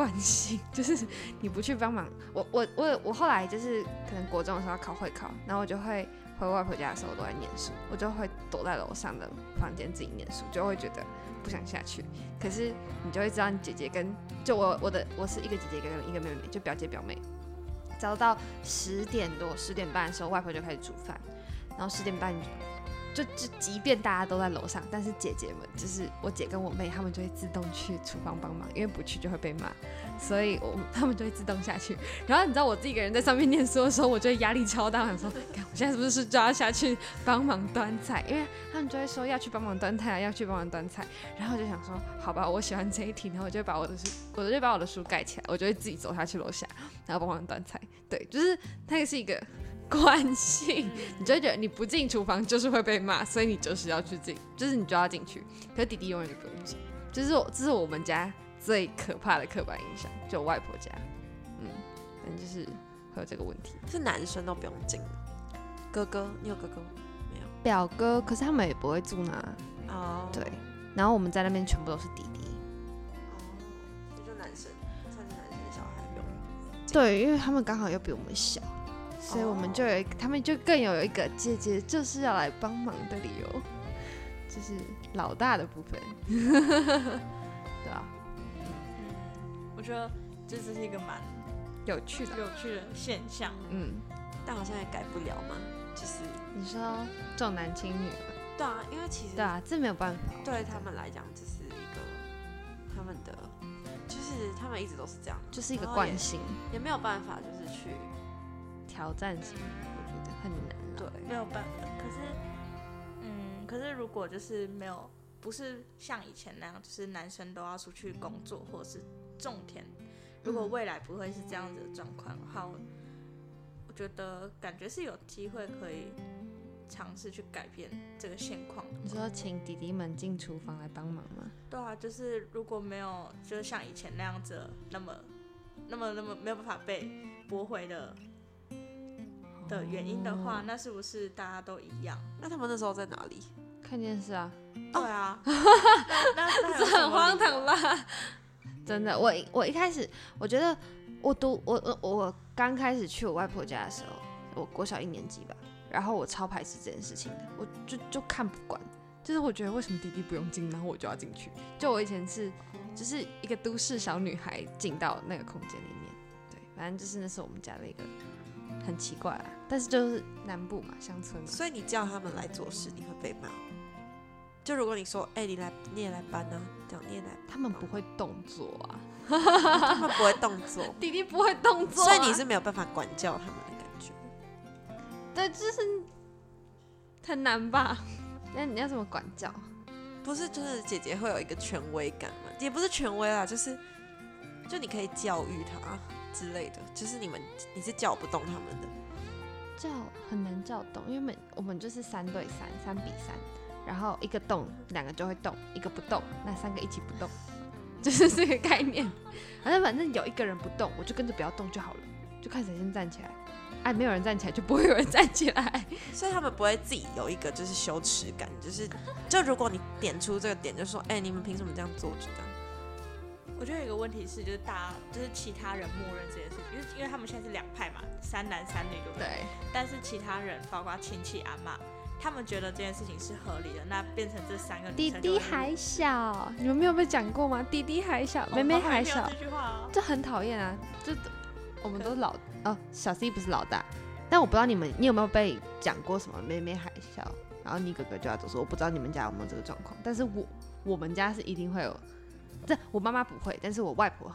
[SPEAKER 3] 惯性，就是你不去帮忙，我我我我后来就是可能国中的时候要考会考，然后我就会回外婆家的时候都在念书，我就会躲在楼上的房间自己念书，就会觉得不想下去。可是你就会知道你姐姐跟就我我的我是一个姐姐跟一个妹妹，就表姐表妹。早到十点多十点半的时候，外婆就开始煮饭，然后十点半就就即便大家都在楼上，但是姐姐们就是我姐跟我妹，她们就会自动去厨房帮忙，因为不去就会被骂，所以我她们就会自动下去。然后你知道我自己一个人在上面念书的时候，我就会压力超大，我想说，看我现在是不是就要下去帮忙端菜？因为他们就会说要去帮忙端菜啊，要去帮忙端菜。然后我就想说，好吧，我喜欢这一题，然后我就把我的书，我就把我的书盖起来，我就会自己走下去楼下，然后帮忙端菜。对，就是那个是一个惯性。你就会觉得你不进厨房就是会被骂，所以你就是要去进，就是你就要进去。可是弟弟永远都不用进，就是我这是我们家最可怕的刻板印象，就我外婆家，嗯，反正就是会有这个问题。
[SPEAKER 4] 是男生都不用进吗？哥哥，你有哥哥吗？
[SPEAKER 3] 表哥，可是他们也不会住那，
[SPEAKER 4] 哦，
[SPEAKER 3] 对。然后我们在那边全部都是弟弟，
[SPEAKER 4] 哦，这就男生，算是男生的小孩不用。
[SPEAKER 3] 对，因为他们刚好又比我们小，所以我们就有一个，他们就更有一个姐姐就是要来帮忙的理由，就是老大的部分，对啊，
[SPEAKER 2] 嗯，我觉得这只是一个蛮
[SPEAKER 3] 有趣的，
[SPEAKER 2] 有趣的现象。
[SPEAKER 3] 嗯。
[SPEAKER 4] 但好像也改不了嘛，就是
[SPEAKER 3] 你说重男轻女了，
[SPEAKER 4] 对啊，因为其实
[SPEAKER 3] 对啊，这没有办法。
[SPEAKER 4] 对他们来讲，这是一个他们的，就是他们一直都是这样，
[SPEAKER 3] 就是一个惯性
[SPEAKER 4] 也没有办法，就是去
[SPEAKER 3] 挑战型，我觉得很难啊。
[SPEAKER 4] 对
[SPEAKER 2] 没有办法。可是，嗯，可是如果就是没有，不是像以前那样，就是男生都要出去工作或者是种田。如果
[SPEAKER 3] 嗯
[SPEAKER 2] 未来不会是这样子的状况的话，我我觉得感觉是有机会可以尝试去改变这个现况。
[SPEAKER 3] 你说请弟弟们进厨房来帮忙吗？
[SPEAKER 2] 对啊，就是如果没有，就是像以前那样子，那么、那么、那么没有办法被驳回的的原因的话，
[SPEAKER 3] 哦
[SPEAKER 2] 那是不是大家都一样？
[SPEAKER 4] 那他们那时候在哪里？
[SPEAKER 3] 看电视啊，
[SPEAKER 2] 对啊，那那那
[SPEAKER 3] 这很荒唐
[SPEAKER 2] 吧？
[SPEAKER 3] 真的，我我一开始我觉得我读我我我刚开始去我外婆家的时候，我国小一年级吧，然后我超排斥这件事情的，我就就看不惯，就是我觉得为什么弟弟不用进，然后我就要进去？就我以前是就是一个都市小女孩进到那个空间里面，对，反正就是那是我们家的一个很奇怪啊，但是就是南部嘛，乡村嘛，
[SPEAKER 4] 所以你叫他们来做事，你会被骂。就如果你说，哎、你来，你也来搬啊，这样你也来，
[SPEAKER 3] 他们不会动作啊，
[SPEAKER 4] 他们不会动作，
[SPEAKER 3] 弟弟不会动作、啊，
[SPEAKER 4] 所以你是没有办法管教他们的感觉。
[SPEAKER 3] 对，就是很难吧？那你要怎么管教？
[SPEAKER 4] 不是，就是姐姐会有一个权威感嘛，也不是权威啦，就是就你可以教育他之类的，就是你们你是叫不动他们的。
[SPEAKER 3] 叫很难叫动，因为我们我们就是三对三，三比三，然后一个动，两个就会动，一个不动，那三个一起不动，就是这个概念。反正反正有一个人不动，我就跟着不要动就好了，就看谁先站起来。哎，没有人站起来，就不会有人站起来。
[SPEAKER 4] 所以他们不会自己有一个就是羞耻感，就是就如果你点出这个点，就说哎、你们凭什么这样做？就这样。
[SPEAKER 2] 我觉得有一个问题是，就是大家就是其他人默认这件事情，因为因为他们现在是两派嘛，三男三女，对不对？
[SPEAKER 3] 对，
[SPEAKER 2] 但是其他人，包括亲戚阿妈，他们觉得这件事情是合理的，那变成这三个女
[SPEAKER 3] 弟弟还小，你们没有被讲过吗？弟弟还小，妹妹还小
[SPEAKER 2] 这句话哦。
[SPEAKER 3] 这很讨厌啊！这我们都老哦，小 C 不是老大，但我不知道你们，你有没有被讲过什么妹妹还小，然后你哥哥就要走说，我不知道你们家有没有这个状况，但是我我们家是一定会有，这我妈妈不会，但是我外婆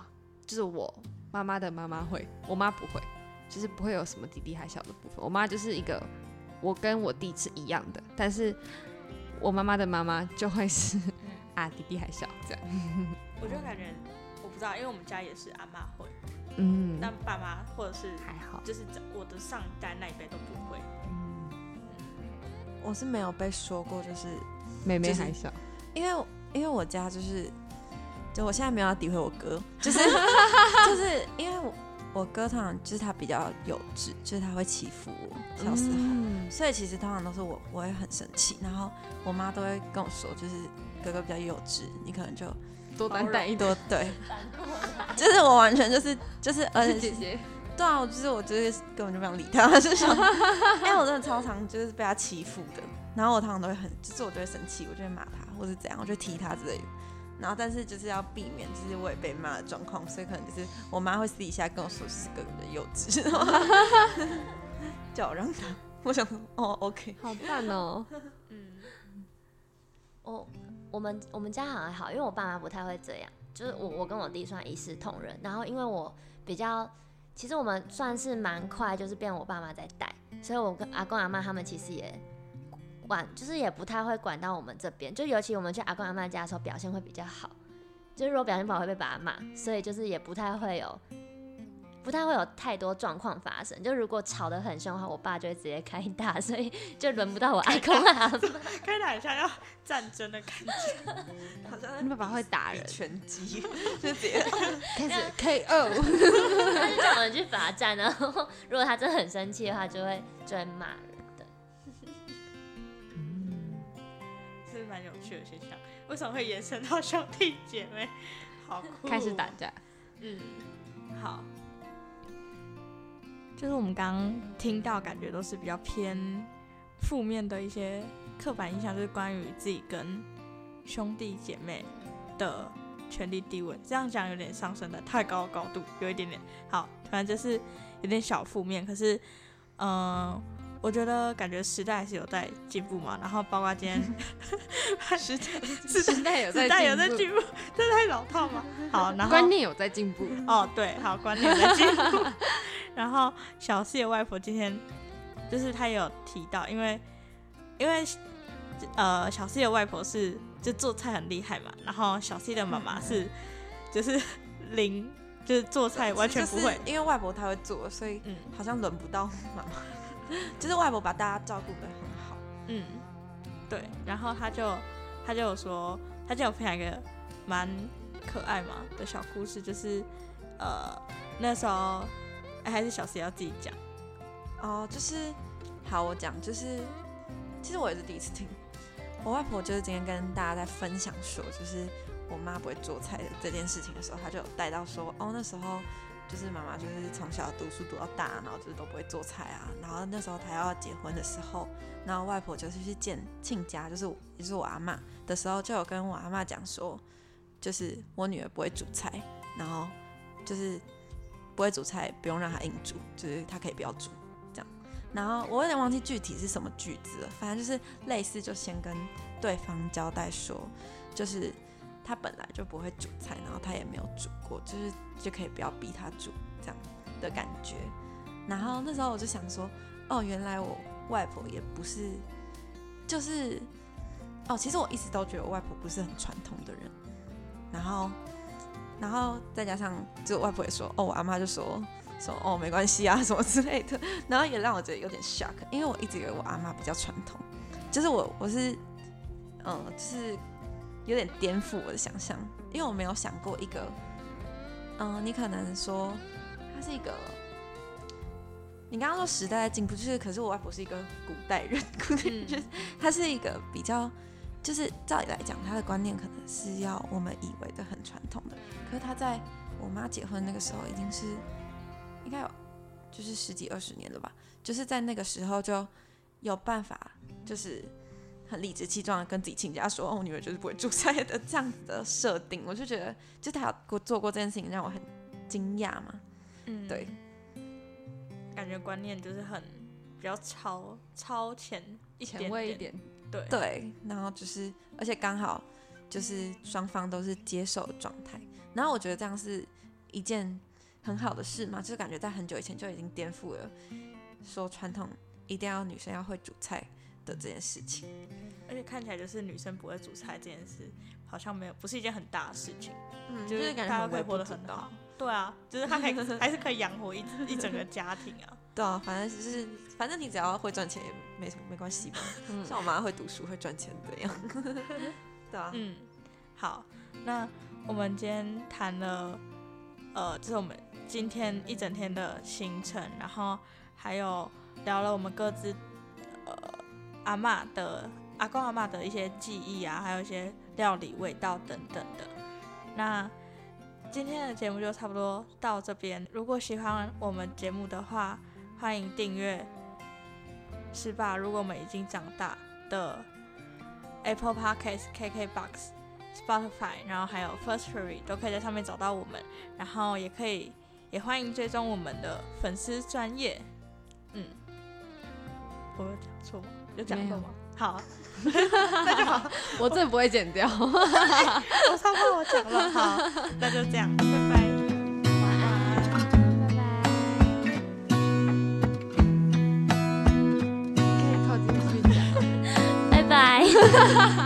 [SPEAKER 3] 就是我妈妈的妈妈会，我妈不会，就是不会有什么弟弟还小的部分，我妈就是一个我跟我弟是一样的，但是我妈妈的妈妈就会是啊弟弟还小这样，
[SPEAKER 2] 我就感觉我不知道，因为我们家也是阿妈会，
[SPEAKER 3] 嗯，
[SPEAKER 2] 那爸妈或者是
[SPEAKER 3] 还好，
[SPEAKER 2] 就是我的上一代那一辈都不会。
[SPEAKER 4] 我是没有被说过，就是
[SPEAKER 3] 妹妹
[SPEAKER 4] 就是
[SPEAKER 3] 还小。
[SPEAKER 4] 因为因为我家就是，就我现在没有要诋毁我哥，就是 就是因为我我哥通常就是他比较幼稚，就是他会欺负我小时候，
[SPEAKER 3] 嗯
[SPEAKER 4] 所以其实通常都是我我会很生气，然后我妈都会跟我说，就是哥哥比较幼稚，你可能就
[SPEAKER 3] 多担待一点。
[SPEAKER 4] 多对，就是我完全就是就是而且
[SPEAKER 3] 姐姐，
[SPEAKER 4] 对啊，我就是我就是根本就不想理他，就是说，因为我真的超常就是被他欺负的，然后我通常都会很，就是我就会生气，我就会骂他，或是怎样，我就踢他之类的。然后但是就是要避免就是我也被骂的状况，所以可能就是我妈会私底下跟我说是哥哥的幼稚，叫我让他。我想说哦，OK，
[SPEAKER 3] 好赞哦！
[SPEAKER 2] 嗯，
[SPEAKER 1] 我我们我们家好像还好，因为我爸妈不太会这样，就是我我跟我弟算一视同仁，然后因为我比较，其实我们算是蛮快，就是变我爸妈在带，所以我跟阿公阿妈他们其实也管，就是也不太会管到我们这边，就尤其我们去阿公阿妈家的时候表现会比较好，就是如果表现不好会被爸妈骂，所以就是也不太会有。不太会有太多状况发生，就如果吵得很凶的话，我爸就会直接开打，所以就轮不到我阿公阿妈。
[SPEAKER 2] 开打一下要战争的感觉。
[SPEAKER 4] 好像
[SPEAKER 3] 你爸爸会打人，
[SPEAKER 4] 拳击，就直接
[SPEAKER 3] 开始 KO。
[SPEAKER 1] 他就叫我们去罚站，然后如果他真的很生气的话，就会就会骂
[SPEAKER 2] 蛮有趣的现象。为什么会延伸到兄弟姐妹？好酷、
[SPEAKER 3] 开始打。架，
[SPEAKER 2] 嗯，好。就是我们刚刚听到，感觉都是比较偏负面的一些刻板印象，就是关于自己跟兄弟姐妹的权力地位。这样讲有点上升的太高高度，有一点点。好，反正就是有点小负面。可是，嗯、我觉得感觉时代还是有在进步嘛。然后包括今天时代
[SPEAKER 3] 时代有
[SPEAKER 2] 时代有在进步，这太老套嘛？好，然后
[SPEAKER 3] 观念有在进步。
[SPEAKER 2] 哦，对，好，观念在进步。然后小四的外婆今天就是她有提到，因为因为呃小 C 的外婆是就做菜很厉害嘛，然后小 C 的妈妈是就是 零，就是做菜完全不会
[SPEAKER 4] 就是。因为外婆她会做，所以
[SPEAKER 2] 嗯
[SPEAKER 4] 好像轮不到妈妈。就是外婆把大家照顾得很好。
[SPEAKER 2] 嗯，对，然后他就他就有说，他就有分享一个蛮可爱嘛的小故事，就是呃那时候、哎还是小 C 要自己讲，
[SPEAKER 4] 哦，就是好，我讲，就是其实我也是第一次听。我外婆就是今天跟大家在分享说，就是我妈不会做菜的这件事情的时候，她就有带到说，哦，那时候就是妈妈就是从小读书读到大，然后就是都不会做菜啊。然后那时候她要结婚的时候，然后外婆就是去见亲家，就是也就是我阿嬷的时候，就有跟我阿嬷讲说，就是我女儿不会煮菜，然后就是不会煮菜，不用让她硬煮，就是她可以不要煮这样。然后我有点忘记具体是什么句子了，反正就是类似，就先跟对方交代说，就是他本来就不会煮菜，然后他也没有煮过，就是就可以不要逼他煮这样的感觉。然后那时候我就想说，哦，原来我外婆也不是，就是哦，其实我一直都觉得我外婆不是很传统的人。然后，然后再加上就外婆也说，哦，我阿妈就说。说哦没关系啊什么之类的，然后也让我觉得有点 shock，因为我一直以为我阿妈比较传统，就是我我是嗯就是有点颠覆我的想象，因为我没有想过一个嗯你可能说他是一个，你刚刚说时代在进步，就是可是我外婆是一个古代人，古代人就是他是一个比较。就是照理来讲，他的观念可能是要我们以为的很传统的，可是他在我妈结婚那个时候已经是应该有就是十几二十年了吧，就是在那个时候就有办法就是很理直气壮的跟自己亲家说，哦，我女儿就是不会煮菜的这样子的设定，我就觉得就他有过做过这件事情，让我很惊讶嘛。
[SPEAKER 2] 嗯，
[SPEAKER 4] 对，
[SPEAKER 2] 感觉观念就是很比较超超前一点
[SPEAKER 3] 前卫一，点，
[SPEAKER 2] 对。
[SPEAKER 4] 对，然后就是而且刚好就是双方都是接受的状态，然后我觉得这样是一件很好的事嘛，就是感觉在很久以前就已经颠覆了说传统一定要女生要会煮菜的这件事情。
[SPEAKER 2] 而且看起来就是女生不会煮菜这件事，好像没有不是一件很大的事情，
[SPEAKER 4] 嗯，
[SPEAKER 2] 就是大家可以活得很好。对啊，就是她可以还是可以养活一一整个家庭啊。
[SPEAKER 4] 对啊，反正就是反正你只要会赚钱也没什么没关系吧。
[SPEAKER 3] 嗯
[SPEAKER 4] 像我妈会读书会赚钱这样。对啊，
[SPEAKER 2] 嗯，好，那我们今天谈了，呃，这是我们今天一整天的行程，然后还有聊了我们各自呃阿嬷的阿公阿嬷的一些记忆啊，还有一些料理味道等等的。那今天的节目就差不多到这边。如果喜欢我们节目的话，欢迎订阅。是吧？如果我们已经长大的 Apple Podcast、KKBox、Spotify，然后还有 First Story 都可以在上面找到我们，然后也可以也欢迎追踪我们的粉丝专业。嗯，我有讲错吗？有讲
[SPEAKER 3] 错吗有
[SPEAKER 2] 过吗？好，
[SPEAKER 3] 我最不会剪掉。
[SPEAKER 2] 我超怕我讲了。好，那就这样，拜拜。
[SPEAKER 5] 晚安，拜拜。